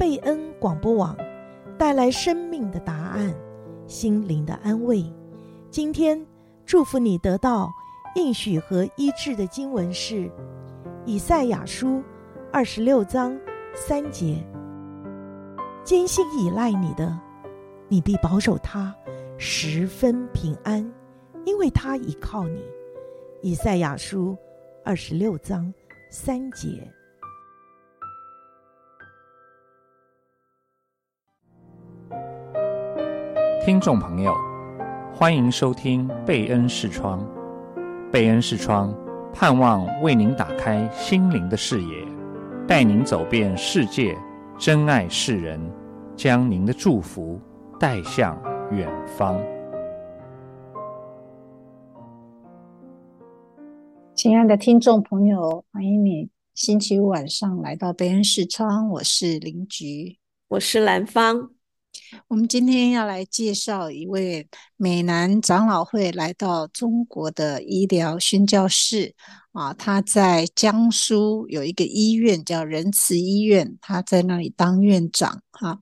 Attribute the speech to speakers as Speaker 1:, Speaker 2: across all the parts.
Speaker 1: 贝恩广播网带来生命的答案，心灵的安慰。今天祝福你得到应许和医治的经文是以赛亚书二十六章三节：坚心倚赖你的，你必保守他十分平安，因为他倚靠你。以赛亚书二十六章三节。
Speaker 2: 听众朋友，欢迎收听贝恩视窗。贝恩视窗盼望为您打开心灵的视野，带您走遍世界，珍爱世人，将您的祝福带向远方。
Speaker 3: 亲爱的听众朋友，欢迎你星期五晚上来到贝恩视窗。我是林菊，
Speaker 4: 我是兰芳。
Speaker 3: 我们今天要来介绍一位美南长老会来到中国的医疗宣教士啊，他在江苏有一个医院叫仁慈医院，他在那里当院长。哈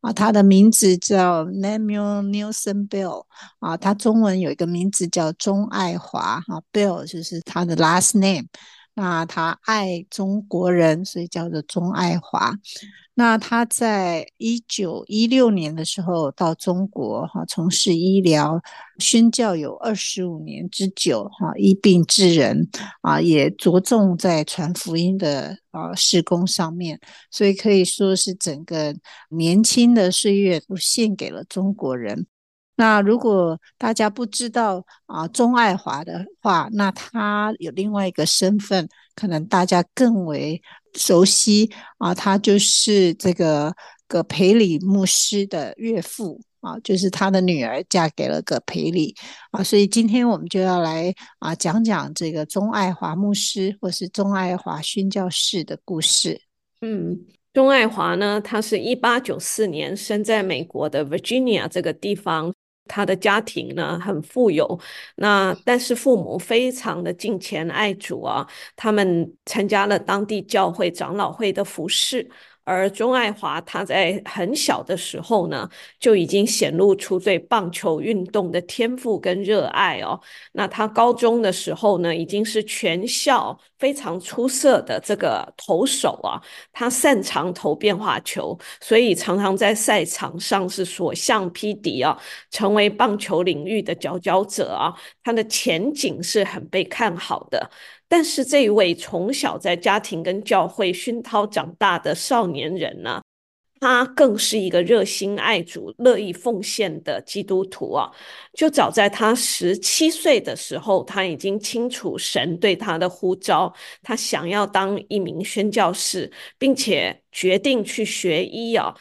Speaker 3: 啊，他的名字叫 Namuel Nielsen Bell 啊，他中文有一个名字叫钟爱华。哈，Bell 就是他的 last name。那他爱中国人，所以叫做钟爱华。那他在一九一六年的时候到中国哈，从事医疗宣教有二十五年之久哈，医病治人啊，也着重在传福音的啊事工上面，所以可以说是整个年轻的岁月都献给了中国人。那如果大家不知道啊，钟爱华的话，那他有另外一个身份，可能大家更为熟悉啊，他就是这个葛培理牧师的岳父啊，就是他的女儿嫁给了葛培理啊，所以今天我们就要来啊讲讲这个钟爱华牧师或是钟爱华宣教士的故事。
Speaker 4: 嗯。钟爱华呢，他是一八九四年生在美国的 Virginia 这个地方。他的家庭呢很富有，那但是父母非常的敬虔爱主啊，他们参加了当地教会长老会的服饰。而钟爱华他在很小的时候呢，就已经显露出对棒球运动的天赋跟热爱哦。那他高中的时候呢，已经是全校非常出色的这个投手啊。他擅长投变化球，所以常常在赛场上是所向披靡啊，成为棒球领域的佼佼者啊。他的前景是很被看好的。但是这一位从小在家庭跟教会熏陶长大的少年人呢，他更是一个热心爱主、乐意奉献的基督徒啊！就早在他十七岁的时候，他已经清楚神对他的呼召，他想要当一名宣教士，并且决定去学医啊。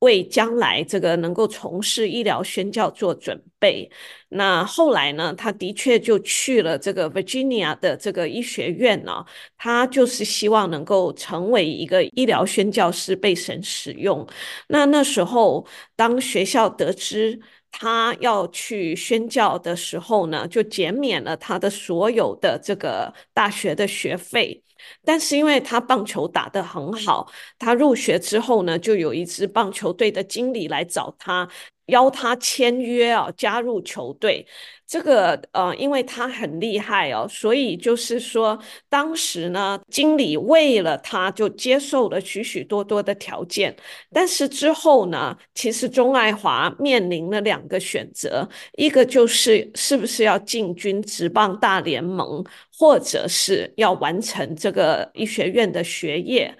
Speaker 4: 为将来这个能够从事医疗宣教做准备。那后来呢，他的确就去了这个 Virginia 的这个医学院呢、他就是希望能够成为一个医疗宣教师，被神使用。那那时候，当学校得知他要去宣教的时候呢，就减免了他的所有的这个大学的学费。但是因为他棒球打得很好，他入学之后呢，就有一支棒球队的经理来找他，邀他签约啊，加入球队。这个呃，因为他很厉害哦，所以就是说，当时呢，经理为了他就接受了许许多多的条件。但是之后呢，其实钟爱华面临了两个选择，一个就是是不是要进军职棒大联盟，或者是要完成这个医学院的学业。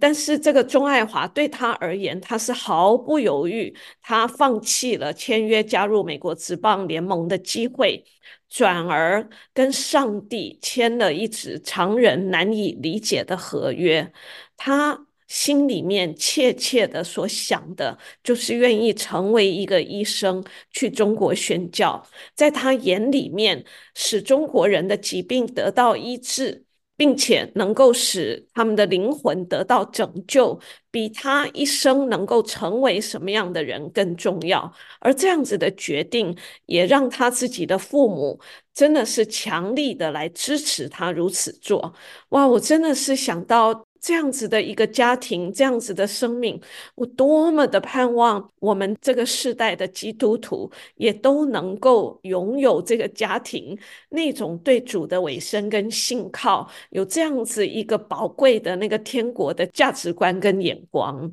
Speaker 4: 但是这个钟爱华对他而言，他是毫不犹豫，他放弃了签约加入美国职棒联盟的机会，转而跟上帝签了一纸常人难以理解的合约。他心里面切切的所想的，就是愿意成为一个医生，去中国宣教，在他眼里面，使中国人的疾病得到医治。并且能够使他们的灵魂得到拯救，比他一生能够成为什么样的人更重要。而这样子的决定，也让他自己的父母真的是强力的来支持他如此做。哇，我真的是想到这样子的一个家庭，这样子的生命，我多么的盼望我们这个世代的基督徒也都能够拥有这个家庭那种对主的委身跟信靠，有这样子一个宝贵的那个天国的价值观跟眼光。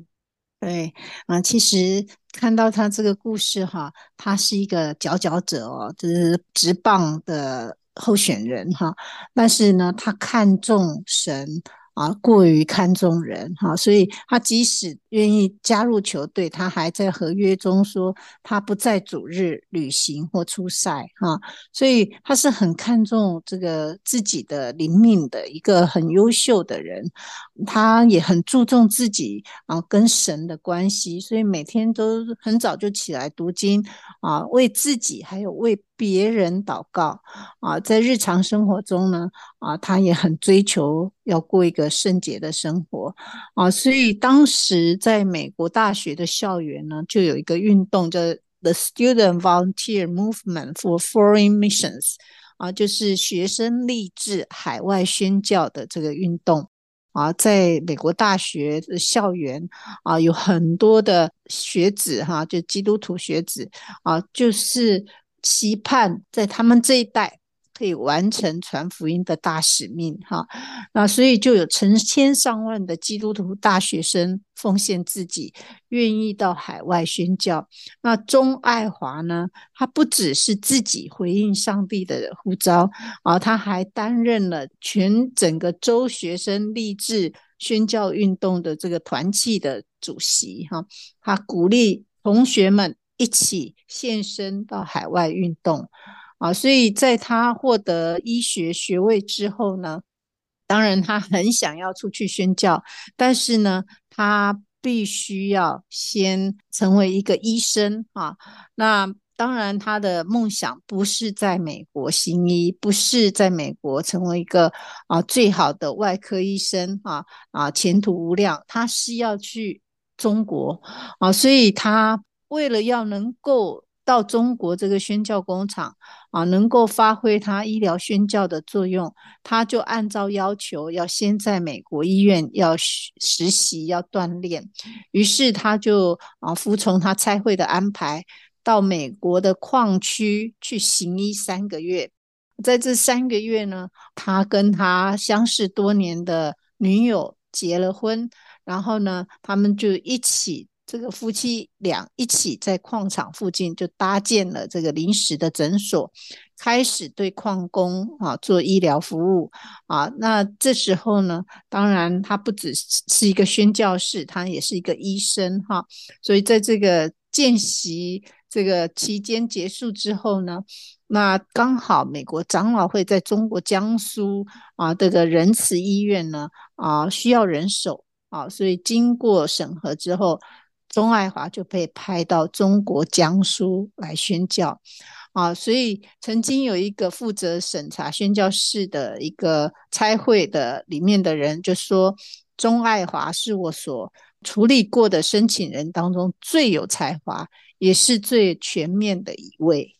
Speaker 3: 对，啊，其实看到他这个故事哈，他是一个佼佼者哦，就是直棒的候选人哈，但是呢，他看重神。啊，过于看重人哈，所以他即使愿意加入球队，他还在合约中说他不在主日旅行或出赛哈，所以他是很看重这个自己的灵命的一个很优秀的人，他也很注重自己啊跟神的关系，所以每天都很早就起来读经啊，为自己还有为。别人祷告啊，在日常生活中呢啊，他也很追求要过一个圣洁的生活啊，所以当时在美国大学的校园呢，就有一个运动叫 The Student Volunteer Movement for Foreign Missions 啊，就是学生立志海外宣教的这个运动啊，在美国大学的校园啊，有很多的学子哈，就基督徒学子啊，就是。期盼在他们这一代可以完成传福音的大使命，哈，那所以就有成千上万的基督徒大学生奉献自己，愿意到海外宣教。那钟爱华呢，他不只是自己回应上帝的呼召啊，他还担任了全整个州学生立志宣教运动的这个团契的主席，哈，他鼓励同学们。一起献身到海外运动啊，所以在他获得医学学位之后呢，当然他很想要出去宣教，但是呢，他必须要先成为一个医生啊。那当然，他的梦想不是在美国行医，不是在美国成为一个啊最好的外科医生啊啊，前途无量。他是要去中国啊，所以他。为了要能够到中国这个宣教工厂啊，能够发挥他医疗宣教的作用，他就按照要求要先在美国医院要实习要锻炼，于是他就啊服从他差会的安排，到美国的矿区去行医三个月。在这三个月呢，他跟他相识多年的女友结了婚，然后呢，他们就一起。这个夫妻俩一起在矿场附近就搭建了这个临时的诊所，开始对矿工啊做医疗服务啊。那这时候呢，当然他不只是一个宣教士，他也是一个医生哈。所以在这个见习这个期间结束之后呢，那刚好美国长老会在中国江苏啊这个仁慈医院呢啊需要人手啊，所以经过审核之后。钟爱华就被派到中国江苏来宣教啊，所以曾经有一个负责审查宣教室的一个差会的里面的人就说，钟爱华是我所处理过的申请人当中最有才华，也是最全面的一位。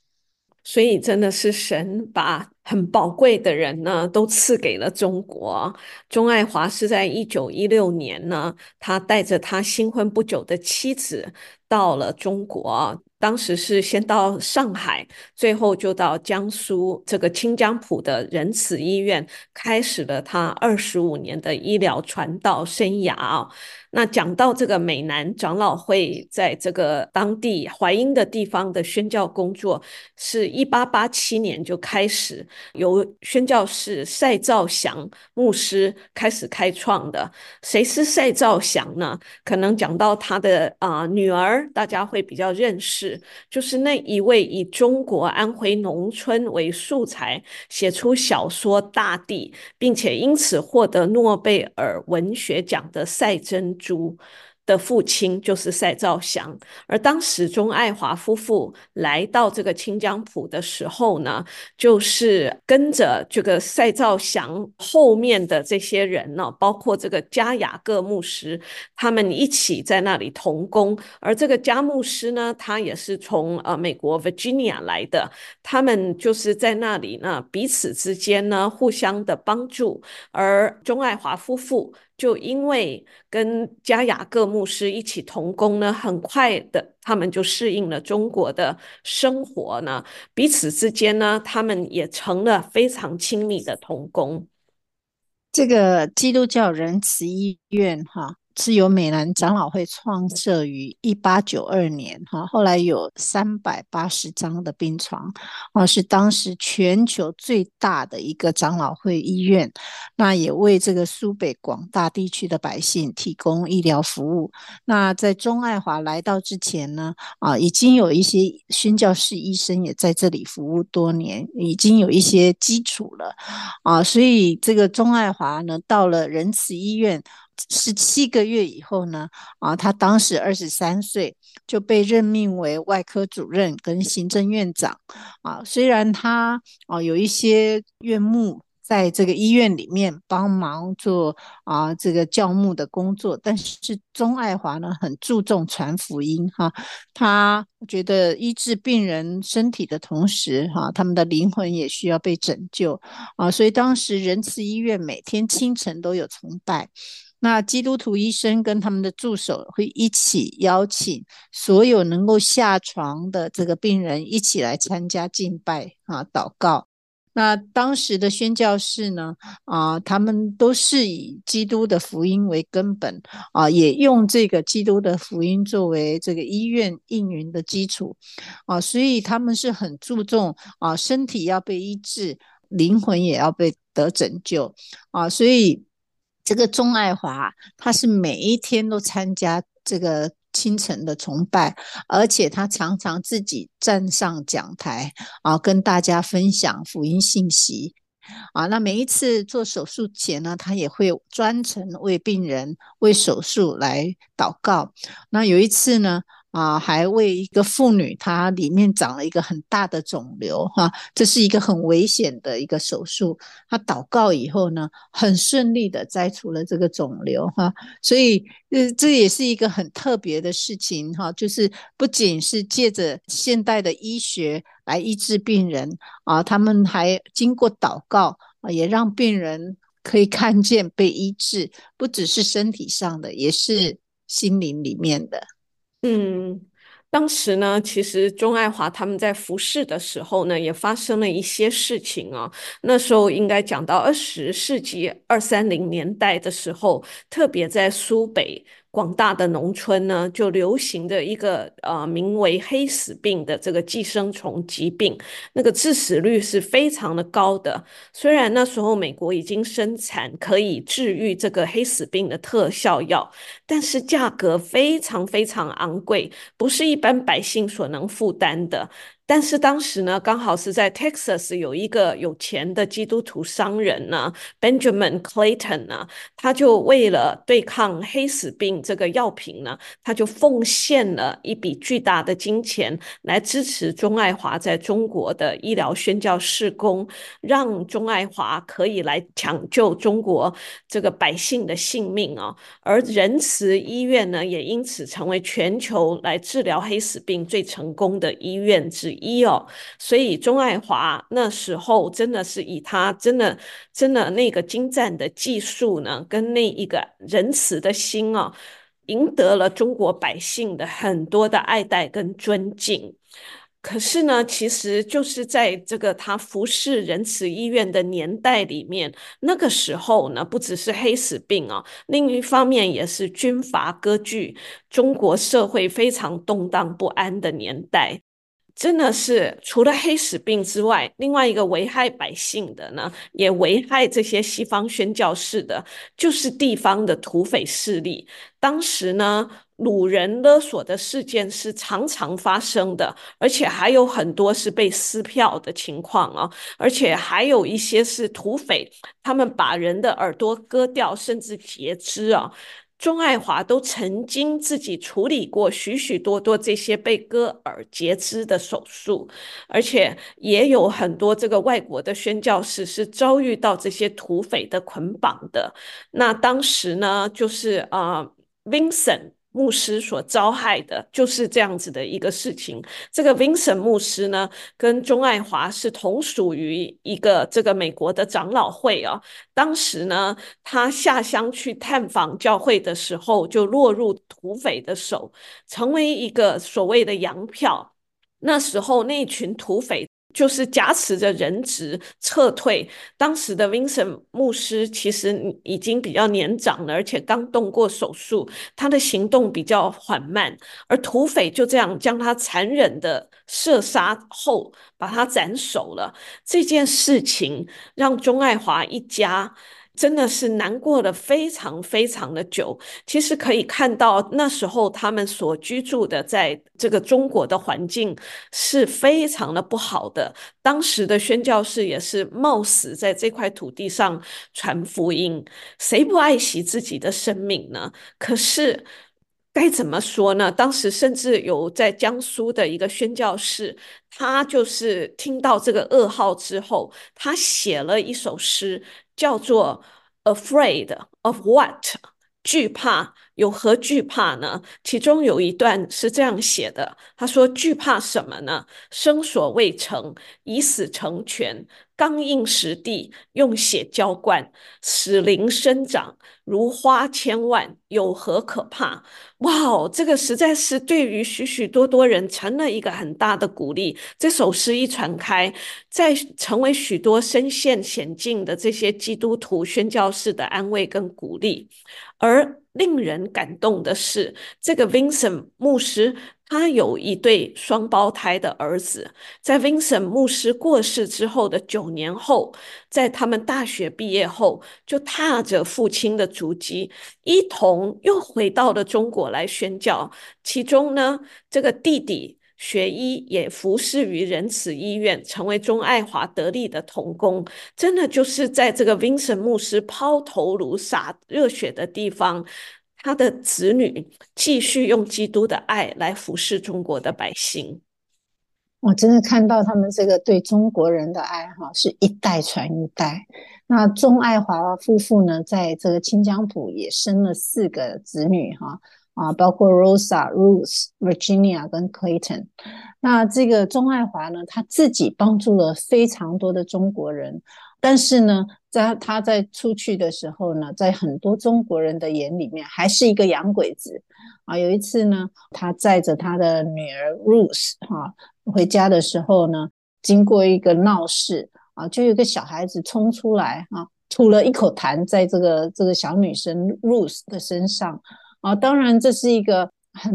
Speaker 4: 所以真的是神把很宝贵的人呢都赐给了中国。钟爱华是在一九一六年呢，他带着他新婚不久的妻子到了中国。当时是先到上海，最后就到江苏这个清江浦的仁慈医院，开始了他二十五年的医疗传道生涯。那讲到这个美南长老会在这个当地淮阴的地方的宣教工作，是一八八七年就开始由宣教士赛兆祥牧师开始开创的。谁是赛兆祥呢？可能讲到他的啊、女儿，大家会比较认识，就是那一位以中国安徽农村为素材写出小说《大地》，并且因此获得诺贝尔文学奖的赛珍。猪的父亲就是赛兆祥，而当时钟爱华夫妇来到这个清江浦的时候呢，就是跟着这个赛兆祥后面的这些人呢，包括这个加雅各牧师，他们一起在那里同工。而这个加牧师呢，他也是从呃美国 Virginia 来的，他们就是在那里呢，彼此之间呢互相的帮助。而钟爱华夫妇就因为跟加雅各牧师一起同工呢，很快的他们就适应了中国的生活呢，彼此之间呢，他们也成了非常亲密的同工。
Speaker 3: 这个基督教仁慈医院，哈。是由美南长老会创设于一八九二年，哈，后来有三百八十张的病床，啊，是当时全球最大的一个长老会医院，那也为这个苏北广大地区的百姓提供医疗服务。那在钟爱华来到之前呢，啊，已经有一些宣教士医生也在这里服务多年，已经有一些基础了，啊，所以这个钟爱华呢，到了仁慈医院。十七个月以后呢，啊，他当时二十三岁就被任命为外科主任跟行政院长，啊，虽然他啊有一些院牧在这个医院里面帮忙做啊这个教牧的工作，但是钟爱华呢很注重传福音哈、他觉得医治病人身体的同时哈、他们的灵魂也需要被拯救啊，所以当时仁慈医院每天清晨都有崇拜。那基督徒医生跟他们的助手会一起邀请所有能够下床的这个病人一起来参加敬拜啊、祷告。那当时的宣教士呢，啊，他们都是以基督的福音为根本啊，也用这个基督的福音作为这个医院运营的基础啊，所以他们是很注重啊，身体要被医治，灵魂也要被得拯救啊，所以。这个钟爱华，他是每一天都参加这个清晨的崇拜，而且他常常自己站上讲台啊，跟大家分享福音信息啊。那每一次做手术前呢，他也会专程为病人为手术来祷告。那有一次呢，啊，还为一个妇女，她里面长了一个很大的肿瘤，哈、这是一个很危险的一个手术。她祷告以后呢，很顺利的摘除了这个肿瘤，哈、所以，呃，这也是一个很特别的事情，哈、就是不仅是借着现代的医学来医治病人，啊，他们还经过祷告，啊，也让病人可以看见被医治，不只是身体上的，也是心灵里面的。
Speaker 4: 嗯，当时呢，其实钟爱华他们在服侍的时候呢，也发生了一些事情啊。那时候应该讲到二十世纪二三零年代的时候，特别在苏北。广大的农村呢，就流行的一个呃名为黑死病的这个寄生虫疾病，那个致死率是非常的高的。虽然那时候美国已经生产可以治愈这个黑死病的特效药，但是价格非常非常昂贵，不是一般百姓所能负担的。但是当时呢，刚好是在 Texas 有一个有钱的基督徒商人呢，Benjamin Clayton 呢，他就为了对抗黑死病这个药品呢，他就奉献了一笔巨大的金钱来支持钟爱华在中国的医疗宣教事工，让钟爱华可以来抢救中国这个百姓的性命啊。而仁慈医院呢，也因此成为全球来治疗黑死病最成功的医院之一。一哦，所以钟爱华那时候真的是以他真的真的那个精湛的技术呢，跟那一个仁慈的心哦，赢得了中国百姓的很多的爱戴跟尊敬。可是呢，其实就是在这个他服侍仁慈医院的年代里面，那个时候呢，不只是黑死病哦，另一方面也是军阀割据，中国社会非常动荡不安的年代。真的是除了黑死病之外，另外一个危害百姓的呢，也危害这些西方宣教士的，就是地方的土匪势力。当时呢，掳人勒索的事件是常常发生的，而且还有很多是被撕票的情况啊，而且还有一些是土匪，他们把人的耳朵割掉，甚至截肢啊。钟爱华都曾经自己处理过许许多多这些被割耳截肢的手术，而且也有很多这个外国的宣教士是遭遇到这些土匪的捆绑的。那当时呢，就是啊，呃，Vincent 牧师所遭害的，就是这样子的一个事情。这个 Vincent 牧师呢，跟钟爱华是同属于一个这个美国的长老会啊。当时呢，他下乡去探访教会的时候，就落入土匪的手，成为一个所谓的洋票。那时候那群土匪。就是挟持着人质撤退。当时的 Vincent 牧师其实已经比较年长了，而且刚动过手术，他的行动比较缓慢。而土匪就这样将他残忍的射杀后，把他斩首了。这件事情让钟爱华一家。真的是难过了非常非常的久。其实可以看到，那时候他们所居住的在这个中国的环境是非常的不好的。当时的宣教士也是冒死在这块土地上传福音，谁不爱惜自己的生命呢？可是该怎么说呢？当时甚至有在江苏的一个宣教士，他就是听到这个噩耗之后，他写了一首诗。叫做 Afraid of what？惧怕，有何惧怕呢？其中有一段是这样写的，他说：“惧怕什么呢？生所未成，以死成全。”刚硬实地，用血浇灌，使灵生长，如花千万，有何可怕？哇哦，这个实在是对于许许多多人成了一个很大的鼓励。这首诗一传开，再成为许多身陷险境的这些基督徒宣教士的安慰跟鼓励。而令人感动的是，这个 Vincent 牧师。他有一对双胞胎的儿子，在 Vincent 牧师过世之后的九年后，在他们大学毕业后，就踏着父亲的足迹，一同又回到了中国来宣教。其中呢，这个弟弟学医，也服侍于仁慈医院，成为钟爱华得力的童工。真的就是在这个 Vincent 牧师抛头颅洒热血的地方。他的子女继续用基督的爱来服侍中国的百姓。
Speaker 3: 我真的看到他们这个对中国人的爱，哈，是一代传一代。那钟爱华夫妇呢，在这个清江浦也生了四个子女，哈啊，包括 Rosa、Ruth、Virginia 跟 Clayton。那这个钟爱华呢，他自己帮助了非常多的中国人。但是呢，在他在出去的时候呢，在很多中国人的眼里面，还是一个洋鬼子啊。有一次呢，他载着他的女儿 Ruth 哈、啊、回家的时候呢，经过一个闹市啊，就有个小孩子冲出来啊，吐了一口痰在这个这个小女生 Ruth 的身上啊。当然，这是一个很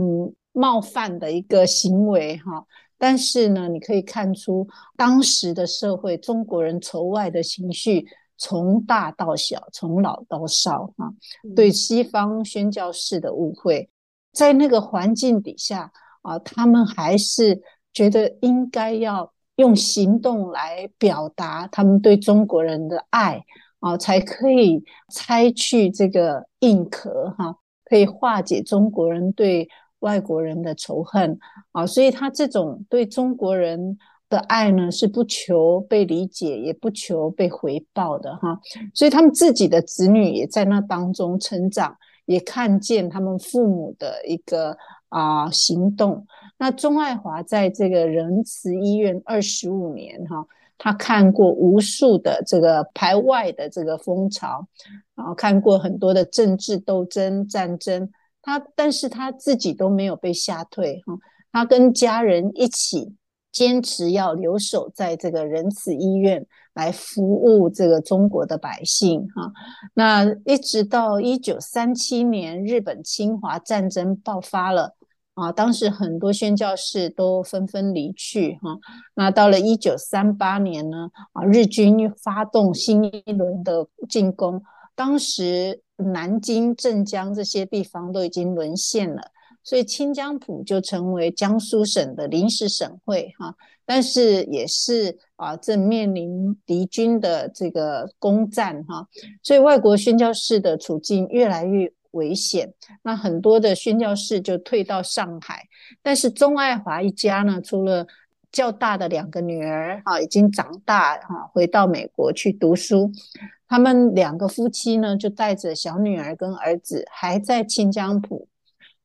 Speaker 3: 冒犯的一个行为哈。啊但是呢，你可以看出当时的社会，中国人仇外的情绪从大到小，从老到少啊，对西方宣教士的误会，在那个环境底下啊，他们还是觉得应该要用行动来表达他们对中国人的爱啊，才可以拆去这个硬壳哈，可以化解中国人对。外国人的仇恨啊，所以他这种对中国人的爱呢，是不求被理解，也不求被回报的哈。所以他们自己的子女也在那当中成长，也看见他们父母的一个啊行动。那钟爱华在这个仁慈医院二十五年哈，他看过无数的这个排外的这个风潮，然后看过很多的政治斗争战争。他，但是他自己都没有被吓退哈，他跟家人一起坚持要留守在这个仁慈医院来服务这个中国的百姓哈。那一直到一九三七年，日本侵华战争爆发了啊，当时很多宣教士都纷纷离去哈。那到了一九三八年呢，啊，日军发动新一轮的进攻，当时。南京、镇江这些地方都已经沦陷了，所以清江浦就成为江苏省的临时省会哈。但是也是啊，正面临敌军的这个攻占哈，所以外国宣教士的处境越来越危险。那很多的宣教士就退到上海，但是钟爱华一家呢，除了较大的两个女儿啊，已经长大啊，回到美国去读书。他们两个夫妻呢，就带着小女儿跟儿子还在清江浦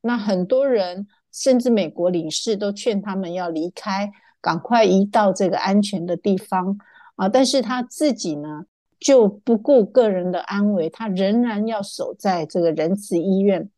Speaker 3: 那很多人甚至美国领事都劝他们要离开，赶快移到这个安全的地方啊。但是他自己呢，就不顾个人的安危，他仍然要守在这个仁慈医院。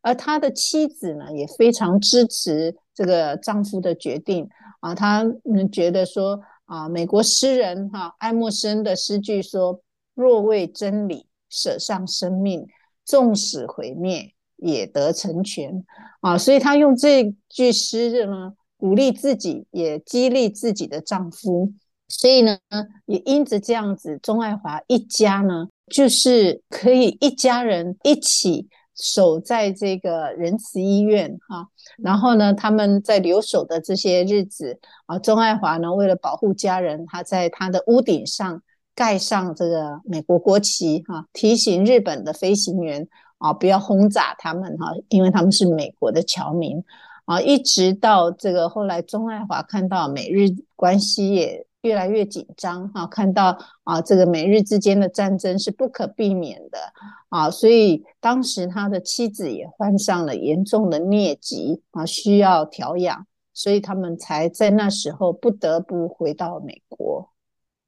Speaker 3: 而他的妻子呢，也非常支持这个丈夫的决定啊。他们觉得说啊，美国诗人哈、啊、爱默生的诗句说：“若为真理舍上生命，纵使毁灭也得成全。”啊，所以他用这句诗呢，鼓励自己，也激励自己的丈夫。所以呢，也因着这样子，钟爱华一家呢，就是可以一家人一起。守在这个仁慈医院哈，然后呢，他们在留守的这些日子啊，钟爱华呢，为了保护家人，他在他的屋顶上盖上这个美国国旗哈，提醒日本的飞行员啊不要轰炸他们哈，因为他们是美国的侨民啊，一直到这个后来，钟爱华看到美日关系也。越来越紧张哈，看到啊，这个美日之间的战争是不可避免的啊，所以当时他的妻子也患上了严重的疟疾啊，需要调养，所以他们才在那时候不得不回到美国。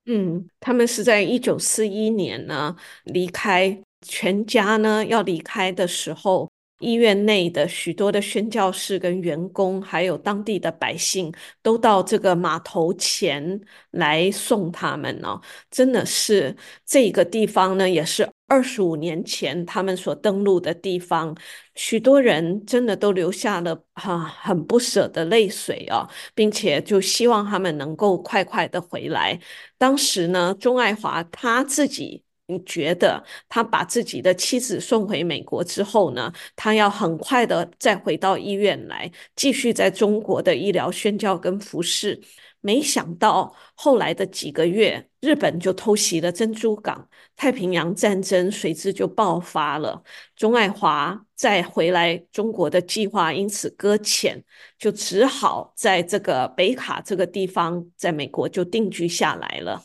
Speaker 4: 嗯，他们是在一九四一年呢离开，全家呢要离开的时候。医院内的许多的宣教士跟员工，还有当地的百姓，都到这个码头前来送他们哦。真的是这个地方呢，也是二十五年前他们所登陆的地方。许多人真的都流下了哈很不舍的泪水哦，并且就希望他们能够快快的回来。当时呢，钟爱华他自己。你觉得他把自己的妻子送回美国之后呢，他要很快的再回到医院来，继续在中国的医疗宣教跟服侍。没想到后来的几个月，日本就偷袭了珍珠港，太平洋战争随之就爆发了。钟爱华再回来中国的计划因此搁浅，就只好在这个北卡这个地方，在美国就定居下来了。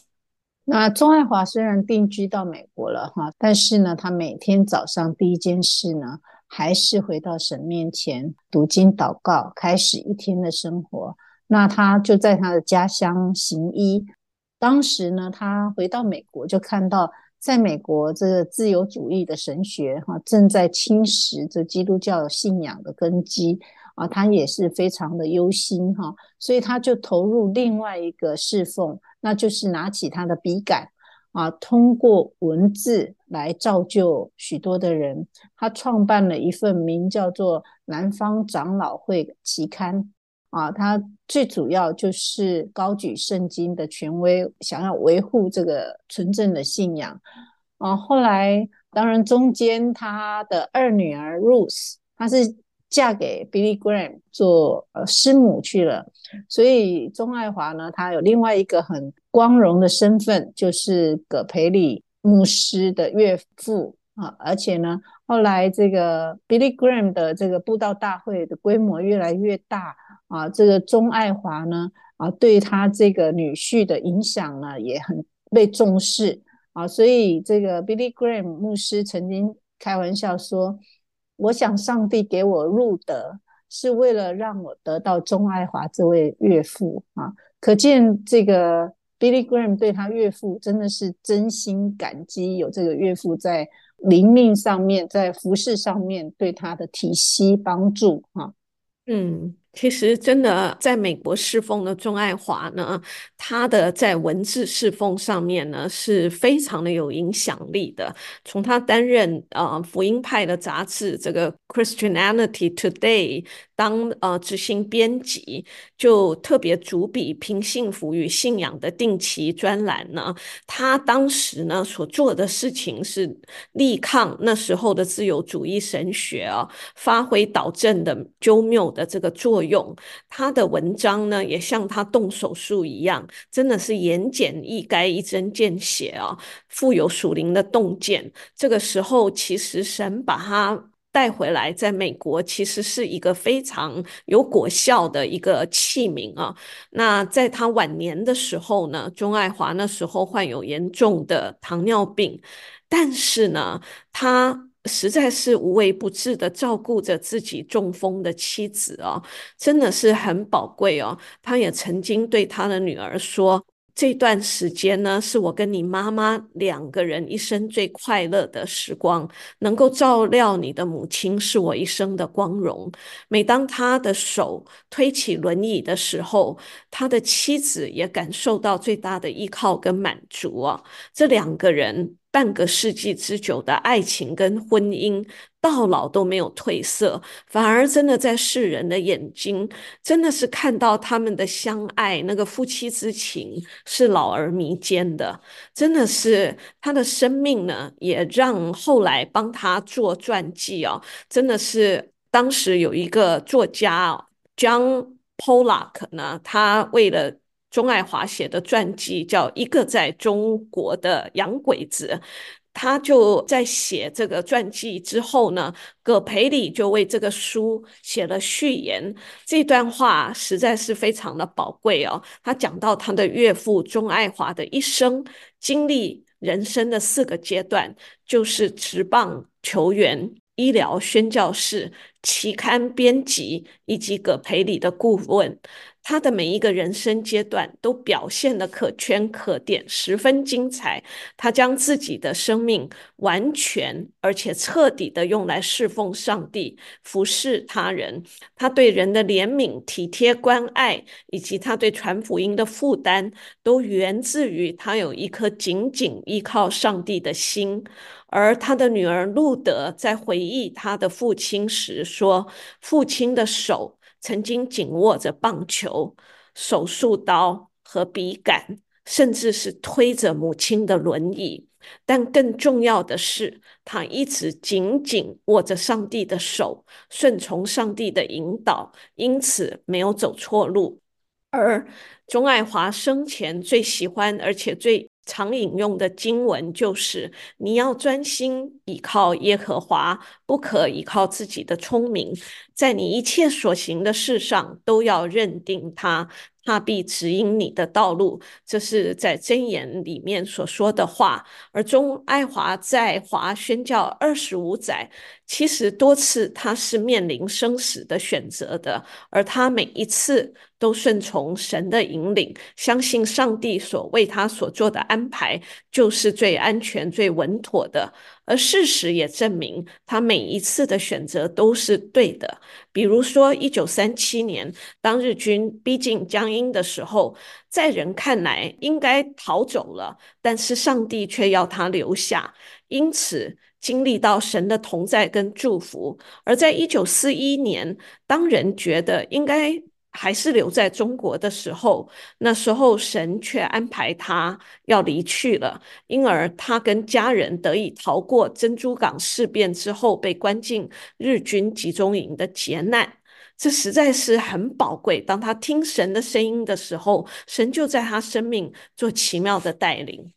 Speaker 3: 那钟爱华虽然定居到美国了哈，但是呢，他每天早上第一件事呢，还是回到神面前读经祷告，开始一天的生活。那他就在他的家乡行医。当时呢，他回到美国，就看到在美国这个自由主义的神学哈，正在侵蚀这基督教信仰的根基啊，他也是非常的忧心哈，所以他就投入另外一个侍奉。那就是拿起他的笔杆啊，通过文字来造就许多的人。他创办了一份名叫做《南方长老会》期刊啊，他最主要就是高举圣经的权威，想要维护这个纯正的信仰啊。后来当然中间他的二女儿 Rose，她是。嫁给 Billy Graham 做呃师母去了，所以钟爱华呢，他有另外一个很光荣的身份，就是葛培理牧师的岳父啊。而且呢，后来这个 Billy Graham 的这个布道大会的规模越来越大啊，这个钟爱华呢啊，对他这个女婿的影响呢也很被重视啊。所以这个 Billy Graham 牧师曾经开玩笑说。我想上帝给我入德，是为了让我得到钟爱华这位岳父啊！可见这个 Billy Graham 对他岳父真的是真心感激，有这个岳父在灵命上面，在服饰上面对他的体恤帮助哈。
Speaker 4: 嗯。其实，真的在美国侍奉的钟爱华呢，他的在文字侍奉上面呢是非常的有影响力的。从他担任呃福音派的杂志这个 Christianity Today 当呃执行编辑，就特别主笔凭幸福与信仰的定期专栏呢。他当时呢所做的事情是力抗那时候的自由主义神学啊，发挥导正的纠谬的这个作用。用他的文章呢，也像他动手术一样，真的是言简意赅、一针见血啊，富有属灵的洞见。这个时候，其实神把他带回来，在美国其实是一个非常有果效的一个器皿啊。那在他晚年的时候呢，钟爱华那时候患有严重的糖尿病，但是呢，他。实在是无微不至的照顾着自己中风的妻子哦，真的是很宝贵哦。他也曾经对他的女儿说。这段时间呢，是我跟你妈妈两个人一生最快乐的时光。能够照料你的母亲，是我一生的光荣。每当他的手推起轮椅的时候，他的妻子也感受到最大的依靠跟满足啊。这两个人。半个世纪之久的爱情跟婚姻，到老都没有褪色，反而真的在世人的眼睛，真的是看到他们的相爱，那个夫妻之情是老而弥坚的。真的是他的生命呢，也让后来帮他做传记哦，真的是当时有一个作家 John Pollock 呢，他为了。钟爱华写的传记叫《一个在中国的洋鬼子》，他就在写这个传记之后呢，葛培理就为这个书写了序言。这段话实在是非常的宝贵哦。他讲到他的岳父钟爱华的一生，经历人生的四个阶段，就是职棒球员、医疗宣教士、期刊编辑以及葛培理的顾问。他的每一个人生阶段都表现得可圈可点，十分精彩。他将自己的生命完全而且彻底地用来侍奉上帝、服侍他人。他对人的怜悯、体贴、关爱，以及他对传福音的负担，都源自于他有一颗紧紧依靠上帝的心。而他的女儿路德在回忆他的父亲时说：“父亲的手。”曾经紧握着棒球、手术刀和笔杆，甚至是推着母亲的轮椅。但更重要的是，他一直紧紧握着上帝的手，顺从上帝的引导，因此没有走错路。而钟爱华生前最喜欢，而且最常引用的经文就是：“你要专心倚靠耶和华，不可依靠自己的聪明，在你一切所行的事上都要认定他。”他必指引你的道路，这是在箴言里面所说的话。而钟爱华在华宣教二十五载，其实多次他是面临生死的选择的，而他每一次都顺从神的引领，相信上帝所为他所做的安排就是最安全、最稳妥的。而事实也证明，他每一次的选择都是对的。比如说，一九三七年，当日军逼近江阴的时候，在人看来应该逃走了，但是上帝却要他留下，因此经历到神的同在跟祝福。而在一九四一年，当人觉得应该还是留在中国的时候，那时候神却安排他要离去了，因而他跟家人得以逃过珍珠港事变之后被关进日军集中营的劫难。这实在是很宝贵。当他听神的声音的时候，神就在他生命做奇妙的带领。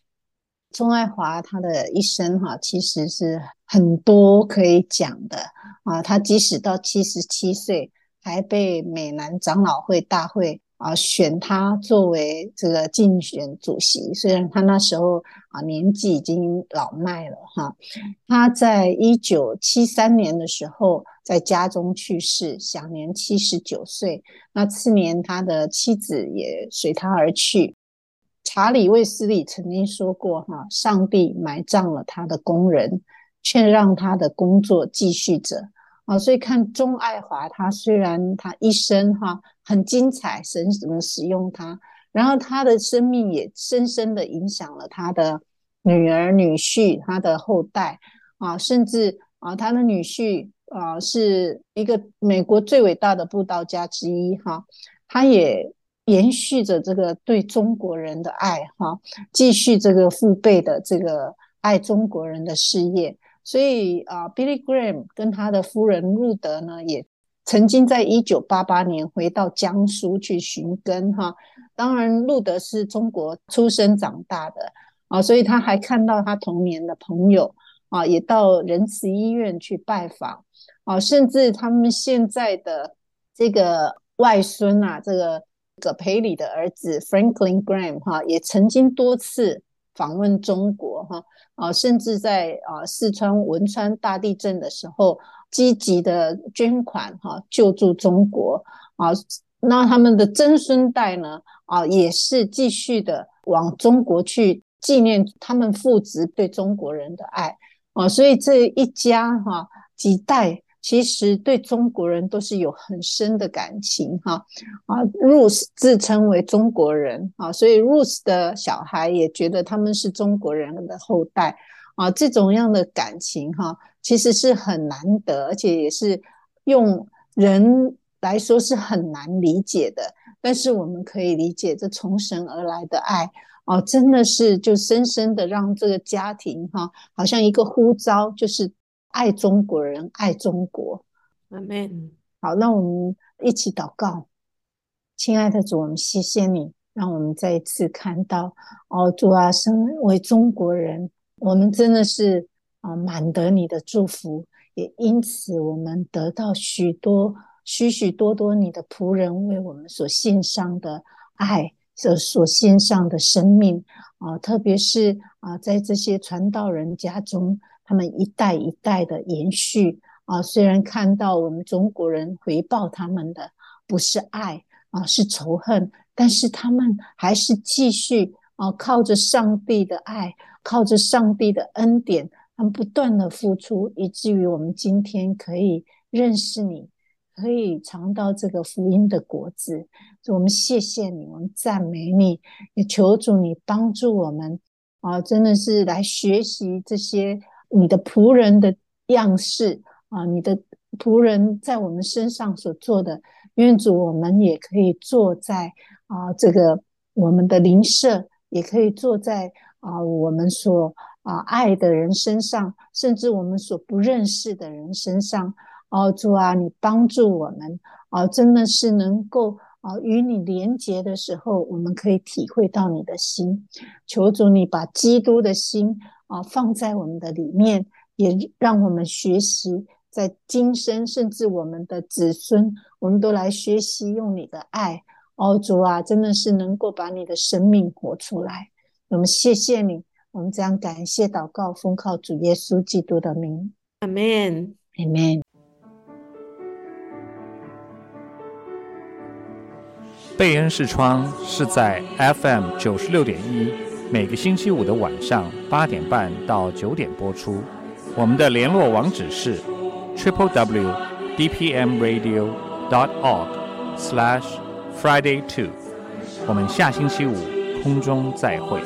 Speaker 3: 钟爱华他的一生哈，其实是很多可以讲的啊。他即使到七十七岁。还被美南长老会大会啊选他作为这个竞选主席，虽然他那时候啊年纪已经老迈了哈。他在一九七三年的时候在家中去世，享年七十九岁。那次年他的妻子也随他而去。查理卫斯理曾经说过哈，上帝埋葬了他的工人，却让他的工作继续着。所以看钟爱华，他虽然他一生哈很精彩，神怎么使用他，然后他的生命也深深的影响了他的女儿、女婿、他的后代啊，甚至啊，他的女婿啊是一个美国最伟大的布道家之一哈，他也延续着这个对中国人的爱哈，继续这个父辈的这个爱中国人的事业。所以啊，Billy Graham 跟他的夫人路德呢，也曾经在一九八八年回到江苏去寻根哈。当然，路德是中国出生长大的啊，所以他还看到他童年的朋友啊，也到仁慈医院去拜访啊，甚至他们现在的这个外孙啊，这个葛培理的儿子 Franklin Graham 哈，也曾经多次访问中国哈啊，甚至在啊四川汶川大地震的时候，积极的捐款哈救助中国啊。那他们的曾孙代呢啊，也是继续的往中国去纪念他们父子对中国人的爱啊。所以这一家哈几代。其实对中国人都是有很深的感情哈啊，Ruth 自称为中国人啊，所以 Ruth 的小孩也觉得他们是中国人的后代啊，这种样的感情哈，其实是很难得，而且也是用人来说是很难理解的。但是我们可以理解这从神而来的爱啊，真的是就深深的让这个家庭哈，好像一个呼召就是。爱中国人，爱中国，
Speaker 4: 阿门。
Speaker 3: 好，那我们一起祷告，亲爱的主，我们谢谢你，让我们再一次看到哦，主啊，身为中国人，我们真的是啊，满得你的祝福，也因此我们得到许多许许多多你的仆人为我们所献上的爱，所所献上的生命啊，特别是啊，在这些传道人家中。他们一代一代的延续啊，虽然看到我们中国人回报他们的不是爱啊，是仇恨，但是他们还是继续啊，靠着上帝的爱，靠着上帝的恩典，他们不断的付出，以至于我们今天可以认识你，可以尝到这个福音的果子。我们谢谢你，我们赞美你，也求主你帮助我们啊，真的是来学习这些。你的仆人的样式啊，你的仆人在我们身上所做的，愿主我们也可以坐在啊这个我们的邻舍，也可以坐在啊我们所啊爱的人身上，甚至我们所不认识的人身上。哦，主啊，你帮助我们啊，真的是能够啊与你连结的时候，我们可以体会到你的心。求主你把基督的心。啊，放在我们的里面，也让我们学习，在今生，甚至我们的子孙，我们都来学习用你的爱。哦，主啊，真的是能够把你的生命活出来。我们谢谢你，我们这样感谢祷告，奉靠主耶稣基督的名，
Speaker 4: 阿门，
Speaker 3: 阿门。
Speaker 2: 贝恩视窗是在 FM 九十六点一。每个星期五的晚上八点半到九点播出。我们的联络网址是 triple w d p m radio dot org slash friday two。我们下星期五空中再会。